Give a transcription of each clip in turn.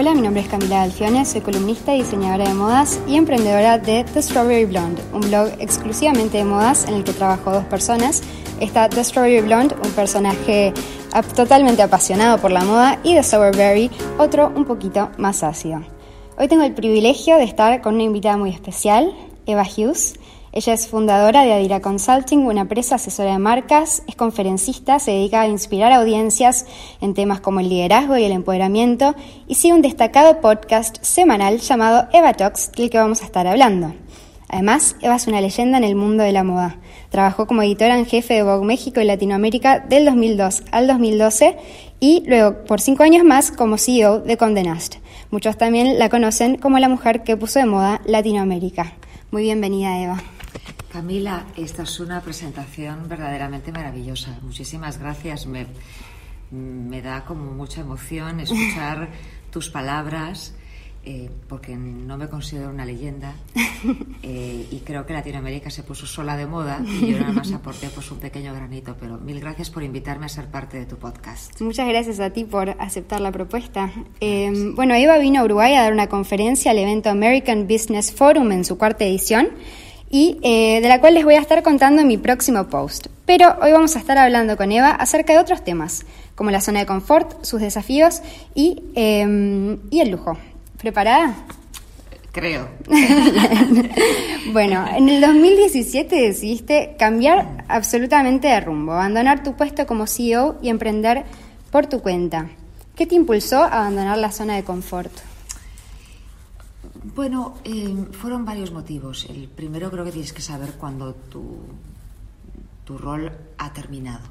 Hola, mi nombre es Camila Alfione, soy columnista y diseñadora de modas y emprendedora de The Strawberry Blonde, un blog exclusivamente de modas en el que trabajo dos personas. Está The Strawberry Blonde, un personaje totalmente apasionado por la moda, y The Strawberry, otro un poquito más ácido. Hoy tengo el privilegio de estar con una invitada muy especial, Eva Hughes. Ella es fundadora de Adira Consulting, una empresa asesora de marcas, es conferencista, se dedica a inspirar audiencias en temas como el liderazgo y el empoderamiento y sigue un destacado podcast semanal llamado Eva Talks, del que vamos a estar hablando. Además, Eva es una leyenda en el mundo de la moda. Trabajó como editora en jefe de Vogue México y Latinoamérica del 2002 al 2012 y luego por cinco años más como CEO de Condé Nast. Muchos también la conocen como la mujer que puso de moda Latinoamérica. Muy bienvenida, Eva. Camila, esta es una presentación verdaderamente maravillosa. Muchísimas gracias. Me, me da como mucha emoción escuchar tus palabras eh, porque no me considero una leyenda eh, y creo que Latinoamérica se puso sola de moda y yo nada más aporté pues un pequeño granito, pero mil gracias por invitarme a ser parte de tu podcast. Muchas gracias a ti por aceptar la propuesta. Eh, bueno, Eva vino a Uruguay a dar una conferencia al evento American Business Forum en su cuarta edición y de la cual les voy a estar contando en mi próximo post. Pero hoy vamos a estar hablando con Eva acerca de otros temas, como la zona de confort, sus desafíos y, y el lujo. ¿Preparada? Creo. bueno, en el 2017 decidiste cambiar absolutamente de rumbo, abandonar tu puesto como CEO y emprender por tu cuenta. ¿Qué te impulsó a abandonar la zona de confort? Bueno, eh, fueron varios motivos. El primero creo que tienes que saber cuándo tu, tu rol ha terminado.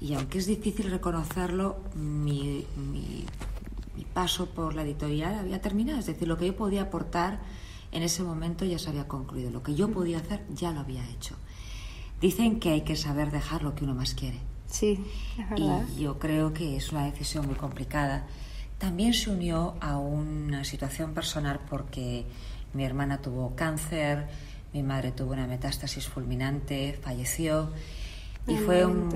Y aunque es difícil reconocerlo, mi, mi mi paso por la editorial había terminado, es decir, lo que yo podía aportar en ese momento ya se había concluido, lo que yo podía hacer ya lo había hecho. Dicen que hay que saber dejar lo que uno más quiere. Sí, es verdad. Y yo creo que es una decisión muy complicada. También se unió a una situación personal porque mi hermana tuvo cáncer, mi madre tuvo una metástasis fulminante, falleció y fue un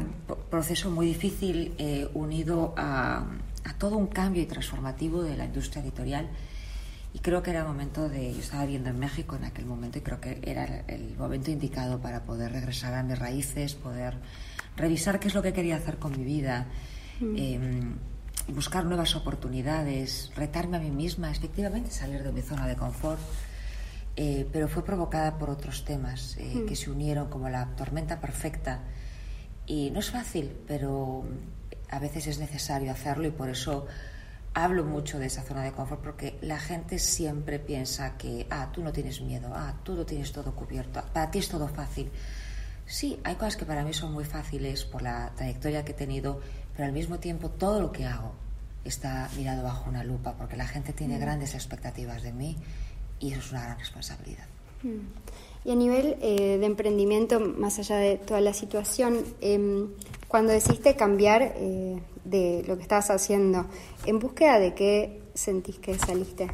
proceso muy difícil eh, unido a, a todo un cambio y transformativo de la industria editorial. Y creo que era el momento de. Yo estaba viendo en México en aquel momento y creo que era el momento indicado para poder regresar a mis raíces, poder revisar qué es lo que quería hacer con mi vida, mm. em, buscar nuevas oportunidades, retarme a mí misma, efectivamente salir de mi zona de confort. Eh, pero fue provocada por otros temas eh, mm. que se unieron como la tormenta perfecta. Y no es fácil, pero a veces es necesario hacerlo y por eso hablo mucho de esa zona de confort porque la gente siempre piensa que, ah, tú no tienes miedo, ah, tú lo tienes todo cubierto, para ti es todo fácil. Sí, hay cosas que para mí son muy fáciles por la trayectoria que he tenido, pero al mismo tiempo todo lo que hago está mirado bajo una lupa porque la gente tiene mm. grandes expectativas de mí y eso es una gran responsabilidad. Mm. Y a nivel eh, de emprendimiento, más allá de toda la situación, em, cuando decidiste cambiar eh, de lo que estabas haciendo, ¿en búsqueda de qué sentís que saliste?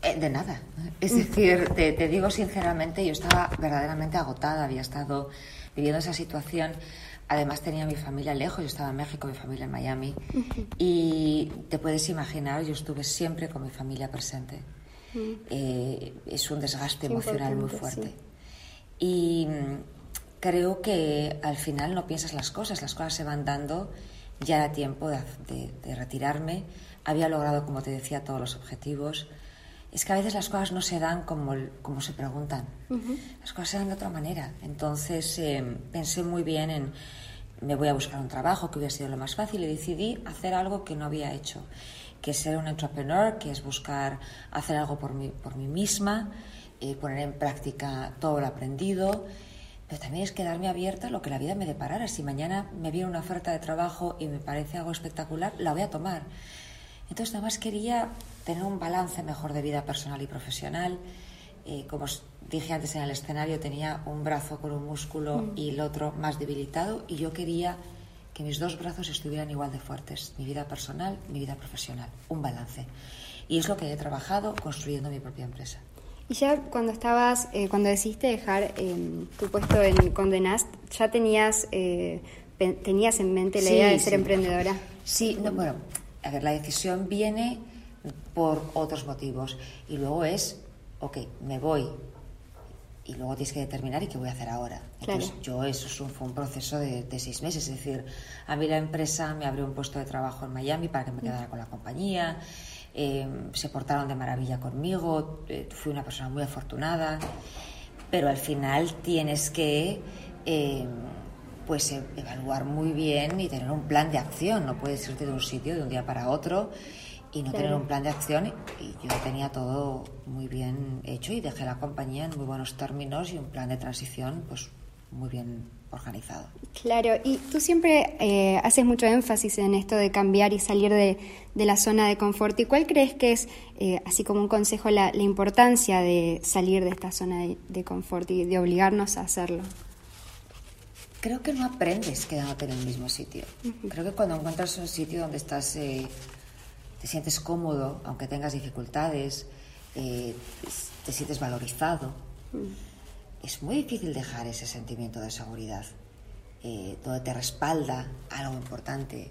Eh, de nada. Es decir, te, digo sinceramente, yo estaba verdaderamente agotada, había estado viviendo esa situación. Además tenía mi familia lejos, yo estaba en México, mi familia en Miami. Y te puedes imaginar, yo estuve siempre con mi familia presente. Eh, es un desgaste emocional muy fuerte. Y creo que al final no piensas las cosas, las cosas se van dando, ya era tiempo de, retirarme, había logrado, como te decía, todos los objetivos. Es que a veces las cosas no se dan como, como se preguntan, las cosas se dan de otra manera. Entonces eh, pensé muy bien en, me voy a buscar un trabajo que hubiera sido lo más fácil y decidí hacer algo que no había hecho, que es ser un entrepreneur, que es buscar hacer algo por mí, por mí misma, eh, poner en práctica todo lo aprendido pero también es quedarme abierta a lo que la vida me deparara. Si mañana me viene una oferta de trabajo y me parece algo espectacular, la voy a tomar. Entonces, nada más quería tener un balance mejor de vida personal y profesional. Eh, como os dije antes en el escenario, tenía un brazo con un músculo mm. y el otro más debilitado y yo quería que mis dos brazos estuvieran igual de fuertes, mi vida personal, mi vida profesional, un balance. Y es lo que he trabajado construyendo mi propia empresa. Y ya cuando estabas, eh, cuando decidiste dejar em, tu puesto en Condenast, ¿ya tenías, eh, tenías en mente la idea de ser emprendedora? Sí, no, bueno, a ver, la decisión viene por otros motivos. Y luego es, ok, me voy. Y luego tienes que determinar y qué voy a hacer ahora. Entonces, yo eso fue un proceso de, seis meses, es decir, a mí la empresa me abrió un puesto de trabajo en Miami para que me quedara con la compañía, eh, se portaron de maravilla conmigo, eh, fui una persona muy afortunada, pero al final tienes que eh, pues e, evaluar muy bien y tener un plan de acción, no puedes irte de un sitio de un día para otro y no tener un plan de acción y yo tenía todo muy bien hecho y dejé la compañía en muy buenos términos y un plan de transición pues muy bien organizado. Claro, y tú siempre eh, haces mucho énfasis en esto de cambiar y salir de, la zona de confort. ¿Y cuál crees que es, eh, así como un consejo, la, importancia de salir de esta zona de, confort y de obligarnos a hacerlo? Creo que no aprendes quedándote en el mismo sitio. Creo que cuando encuentras un sitio donde estás eh, te sientes cómodo, aunque tengas dificultades, eh, te sientes valorizado. Mm. Es muy difícil dejar ese sentimiento de seguridad, eh, donde te respalda algo importante.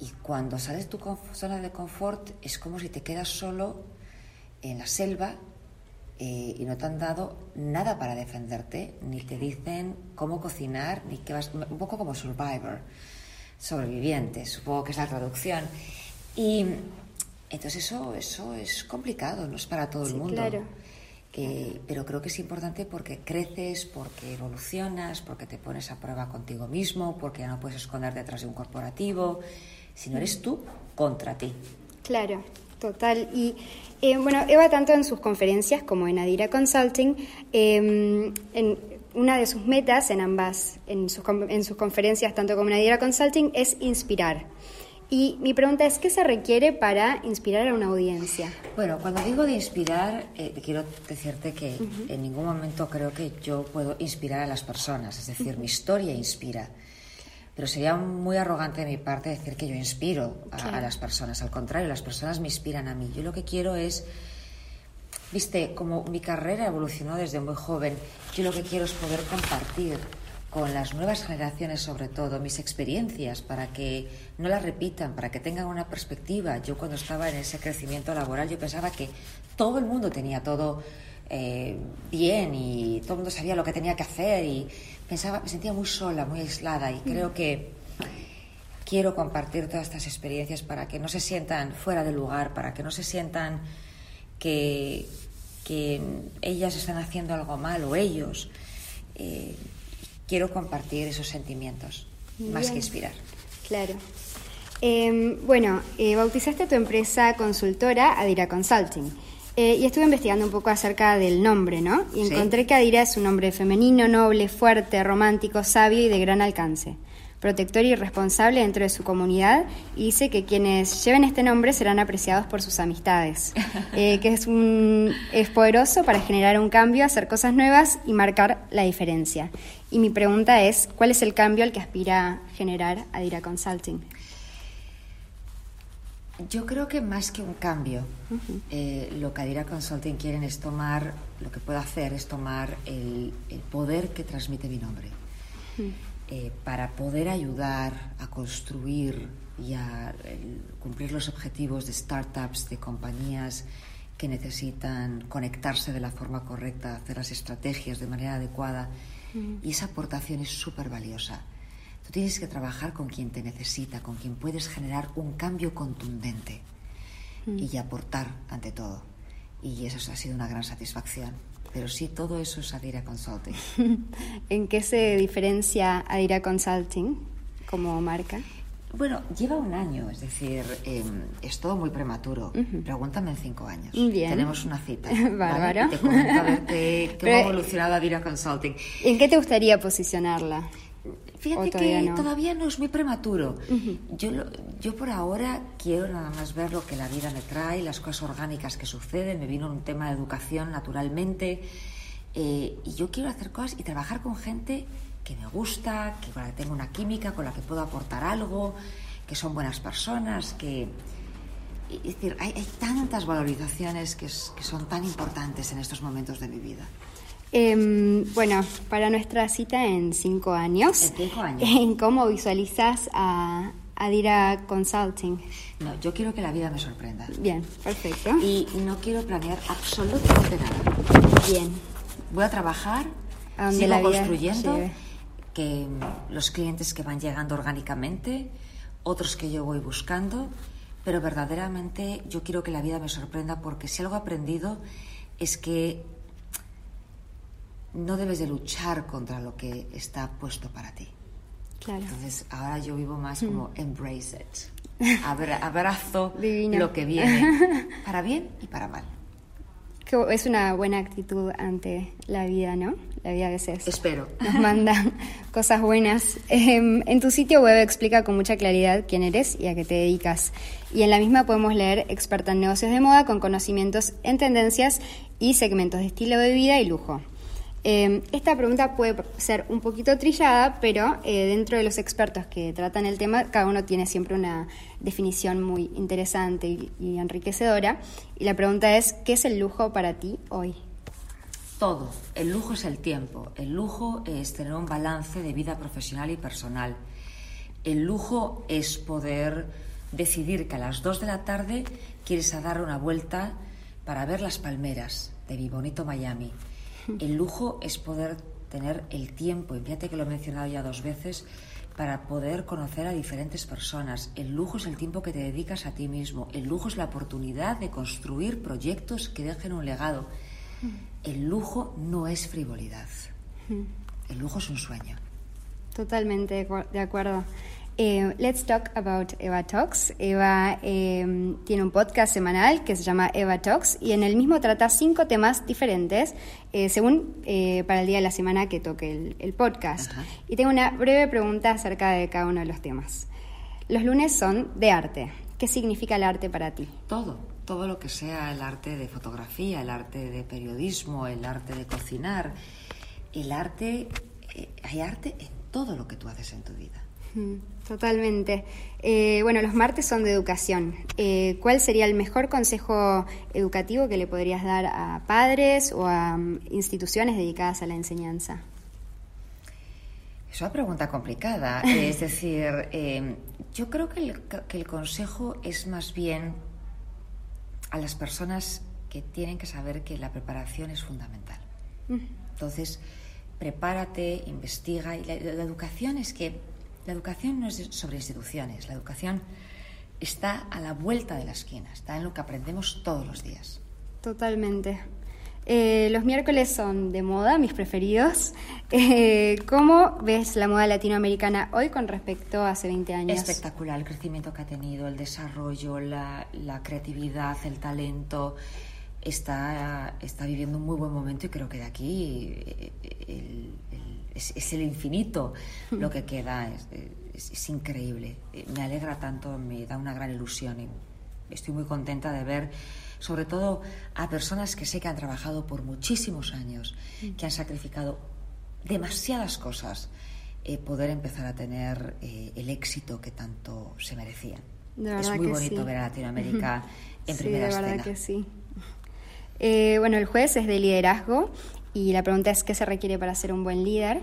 Y cuando sales de tu zona de confort es como si te quedas solo en la selva eh, y no te han dado nada para defenderte, ni te dicen cómo cocinar, ni que vas, un poco como Survivor, sobreviviente, supongo que es la traducción. Y entonces eso, eso es complicado, no es para todo el mundo. Claro. Eh, pero creo que es importante porque creces, porque evolucionas, porque te pones a prueba contigo mismo, porque ya no puedes esconder detrás de un corporativo, si no eres tú, contra ti. Claro, total. Y eh, bueno, Eva, tanto en sus conferencias como en Adira Consulting, em, en una de sus metas en ambas, en sus, en sus conferencias, tanto como en Adira Consulting, es inspirar. Y mi pregunta es, ¿qué se requiere para inspirar a una audiencia? Bueno, cuando digo de inspirar, eh, quiero decirte que en ningún momento creo que yo puedo inspirar a las personas, es decir, mi historia inspira. Pero sería muy arrogante de mi parte decir que yo inspiro a, las personas. Al contrario, las personas me inspiran a mí. Yo lo que quiero es, viste, como mi carrera evolucionó desde muy joven, yo lo que quiero es poder compartir con las nuevas generaciones sobre todo mis experiencias para que no las repitan, para que tengan una perspectiva. Yo cuando estaba en ese crecimiento laboral yo pensaba que todo el mundo tenía todo eh, bien y todo el mundo sabía lo que tenía que hacer y pensaba, me sentía muy sola, muy aislada y creo que quiero compartir todas estas experiencias para que no se sientan fuera de lugar, para que no se sientan que, que ellas están haciendo algo mal o ellos. Eh, quiero compartir esos sentimientos, más que inspirar. Claro. Em, bueno, eh, bautizaste tu empresa consultora Adira Consulting. Eh, y estuve investigando un poco acerca del nombre, ¿no? Y encontré que Adira es un nombre femenino, noble, fuerte, romántico, sabio y de gran alcance protector y responsable dentro de su comunidad y dice que quienes lleven este nombre serán apreciados por sus amistades, eh, que es, un, es poderoso para generar un cambio, hacer cosas nuevas y marcar la diferencia. Y mi pregunta es, ¿cuál es el cambio al que aspira generar Adira Consulting? Yo creo que más que un cambio, eh, lo que Adira Consulting quieren es tomar, lo que puedo hacer es tomar el, poder que transmite mi nombre. Eh, para poder ayudar a construir y a cumplir los objetivos de startups, de compañías que necesitan conectarse de la forma correcta, hacer las estrategias de manera adecuada. Y esa aportación es súper valiosa. Tú tienes que trabajar con quien te necesita, con quien puedes generar un cambio contundente mm. y aportar ante todo. Y eso ha sido una gran satisfacción. Pero sí, todo eso es Adira Consulting. ¿En qué se diferencia Adira Consulting como marca? Bueno, lleva un año, es decir, em, es todo muy prematuro. Pregúntame en cinco años. Bien. Tenemos una cita. Bárbaro. Te comento a ver qué, ha evolucionado Adira Consulting. ¿En qué te gustaría posicionarla? Fíjate que todavía no es muy prematuro. yo, yo por ahora quiero nada más ver lo que la vida me trae, las cosas orgánicas que suceden. Me vino un tema de educación naturalmente. Eh, y yo quiero hacer cosas y trabajar con gente que me gusta, que con la que tengo una química, con la que puedo aportar algo, que son buenas personas, que... Es decir, hay, tantas valorizaciones que son tan importantes en estos momentos de mi vida. Em, bueno, para nuestra cita en cinco años, ¿En, cinco años? ¿en cómo visualizas a Adira Consulting. No, yo quiero que la vida me sorprenda. Bien, perfecto. Y no quiero planear absolutamente nada. Bien. Voy a trabajar, A sigo la construyendo, lleve. que mm, los clientes que van llegando orgánicamente, otros que yo voy buscando, pero verdaderamente yo quiero que la vida me sorprenda porque si algo he aprendido es que no debes de luchar contra lo que está puesto para ti. Claro. Entonces ahora yo vivo más como embrace it. Abra- abrazo Divino. lo que viene, para bien y para mal. Es una buena actitud ante la vida, ¿no? La vida a veces Espero. nos manda cosas buenas. Em, en tu sitio web explica con mucha claridad quién eres y a qué te dedicas. Y en la misma podemos leer experta en negocios de moda con conocimientos en tendencias y segmentos de estilo de vida y lujo. Eh, esta pregunta puede ser un poquito trillada, pero eh, dentro de los expertos que tratan el tema, cada uno tiene siempre una definición muy interesante y, enriquecedora. Y la pregunta es, ¿qué es el lujo para ti hoy? Todo. El lujo es el tiempo. El lujo es tener un balance de vida profesional y personal. El lujo es poder decidir que a las 2 de la tarde quieres dar una vuelta para ver las palmeras de mi bonito Miami. El lujo es poder tener el tiempo, y fíjate que lo he mencionado ya dos veces, para poder conocer a diferentes personas. El lujo es el tiempo que te dedicas a ti mismo. El lujo es la oportunidad de construir proyectos que dejen un legado. El lujo no es frivolidad. El lujo es un sueño. Totalmente de acuerdo. Eh, let's talk about Eva Talks. Eva eh, tiene un podcast semanal que se llama Eva Talks y en el mismo trata cinco temas diferentes eh, según eh, para el día de la semana que toque el, el podcast. Ajá. Y tengo una breve pregunta acerca de cada uno de los temas. Los lunes son de arte. ¿Qué significa el arte para ti? Todo, todo lo que sea el arte de fotografía, el arte de periodismo, el arte de cocinar, el arte, hay arte en todo lo que tú haces en tu vida. Mm, Totalmente. Eh, bueno, los martes son de educación. Eh, ¿Cuál sería el mejor consejo educativo que le podrías dar a padres o a mm, instituciones dedicadas a la enseñanza? Es una pregunta complicada. Es decir, eh, yo creo que el, que el consejo es más bien a las personas que tienen que saber que la preparación es fundamental. Entonces, prepárate, investiga. Y la, la educación es que la educación no es sobre instituciones. La educación está a la vuelta de la esquina. Está en lo que aprendemos todos los días. Totalmente. Eh, los miércoles son de moda, mis preferidos. Eh, ¿Cómo ves la moda latinoamericana hoy con respecto a hace 20 años? Espectacular el crecimiento que ha tenido, el desarrollo, la, la creatividad, el talento. Está, está viviendo un muy buen momento y creo que de aquí eh, el- el- es, es el infinito lo que queda. Es, es- es increíble. Eh, Me alegra tanto, me da una gran ilusión y estoy muy contenta de ver, sobre todo a personas que sé que han trabajado por muchísimos años, que han sacrificado demasiadas cosas, eh, poder empezar a tener eh, el éxito que tanto se merecían. Es muy bonito sí. ver a Latinoamérica en sí, primera de verdad escena. que sí. Eh, bueno, el jueves es de liderazgo y la pregunta es ¿qué se requiere para ser un buen líder?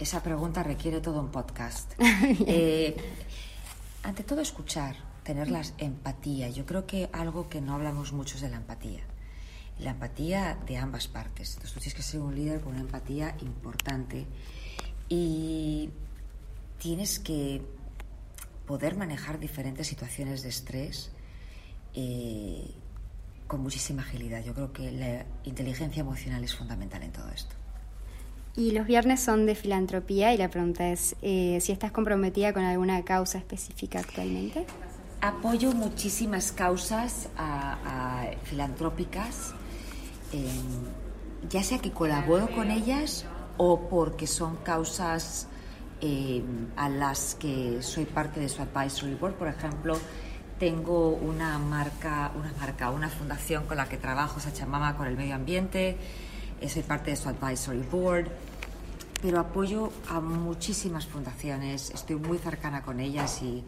Esa pregunta requiere todo un podcast. Eh, ante todo, escuchar, tener la empatía. Yo creo que algo que no hablamos mucho es de la empatía. La empatía de ambas partes. Entonces, tú tienes que ser un líder con una empatía importante y tienes que poder manejar diferentes situaciones de estrés eh, con muchísima agilidad. Yo creo que la inteligencia emocional es fundamental en todo esto. Y los viernes son de filantropía y la pregunta es eh, si estás comprometida con alguna causa específica actualmente. Apoyo muchísimas causas a- a filantrópicas, eh, ya sea que colaboro con ellas o porque son causas eh, a las que soy parte de su advisory board. Por ejemplo, tengo una marca, una marca, una fundación con la que trabajo, Sachamama, con el medio ambiente. eh, soy parte de su advisory board pero apoyo a muchísimas fundaciones, estoy muy cercana con ellas y,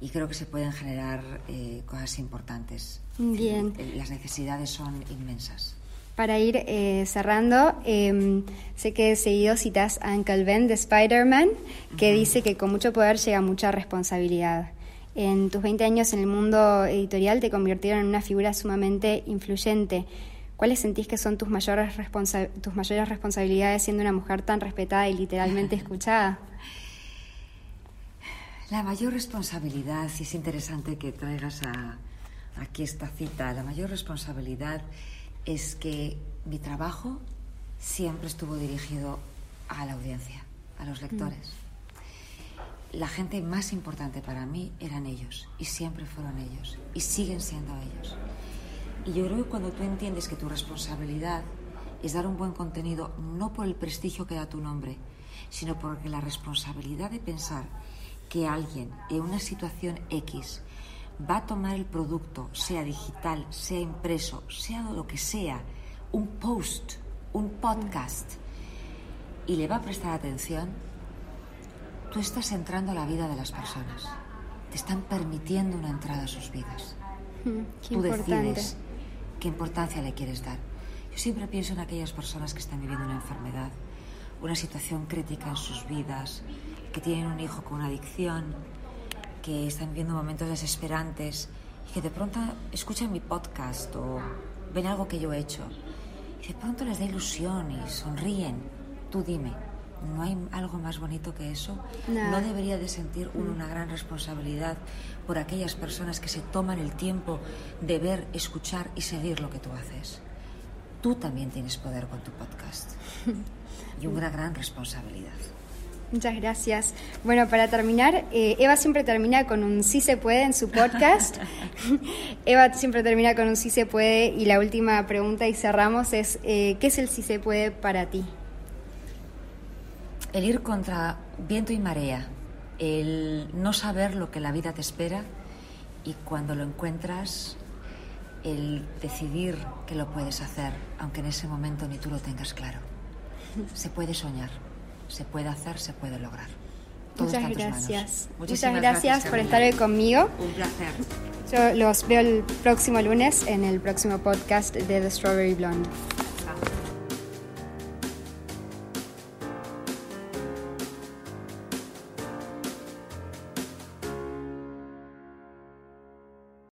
y creo que se pueden generar eh, cosas importantes. Bien. Eh, Las necesidades son inmensas. Para ir eh, cerrando, em, sé que seguido citas a Uncle Ben de Spider-Man, que dice que con mucho poder llega mucha responsabilidad. En tus 20 años en el mundo editorial te convirtieron en una figura sumamente influyente. ¿Cuáles sentís que son tus mayores, tus mayores responsabilidades siendo una mujer tan respetada y literalmente escuchada? La mayor responsabilidad, si es interesante que traigas aquí esta cita, la mayor responsabilidad es que mi trabajo siempre estuvo dirigido a la audiencia, a los lectores. La gente más importante para mí eran ellos y siempre fueron ellos y siguen siendo ellos. Y yo creo que cuando tú entiendes que tu responsabilidad es dar un buen contenido, no por el prestigio que da tu nombre, sino porque la responsabilidad de pensar que alguien en una situación X va a tomar el producto, sea digital, sea impreso, sea lo que sea, un post, un podcast, y le va a prestar atención, tú estás entrando a la vida de las personas. Te están permitiendo una entrada a sus vidas. tú decides qué importancia le quieres dar. Yo siempre pienso en aquellas personas que están viviendo una enfermedad, una situación crítica en sus vidas, que tienen un hijo con una adicción, que están viviendo momentos desesperantes y que de pronto escuchan mi podcast o ven algo que yo he hecho y de pronto les da ilusión y sonríen. Tú dime, ¿no hay algo más bonito que eso? ¿No, ¿No debería de sentir uno una gran responsabilidad por aquellas personas que se toman el tiempo de ver, escuchar y seguir lo que tú haces? Tú también tienes poder con tu podcast y una gran responsabilidad. Muchas gracias. Bueno, para terminar, eh, Eva siempre termina con un sí se puede en su podcast. Eva siempre termina con un sí se puede y la última pregunta y cerramos es, eh, ¿qué es el sí se puede para ti? El ir contra viento y marea, el no saber lo que la vida te espera y cuando lo encuentras, el decidir que lo puedes hacer, aunque en ese momento ni tú lo tengas claro. Se puede soñar se puede hacer, se puede lograr. Muchas gracias. Muchas gracias, por estar hoy conmigo. Un placer. Yo los veo el próximo lunes en el próximo podcast de The Strawberry Blonde.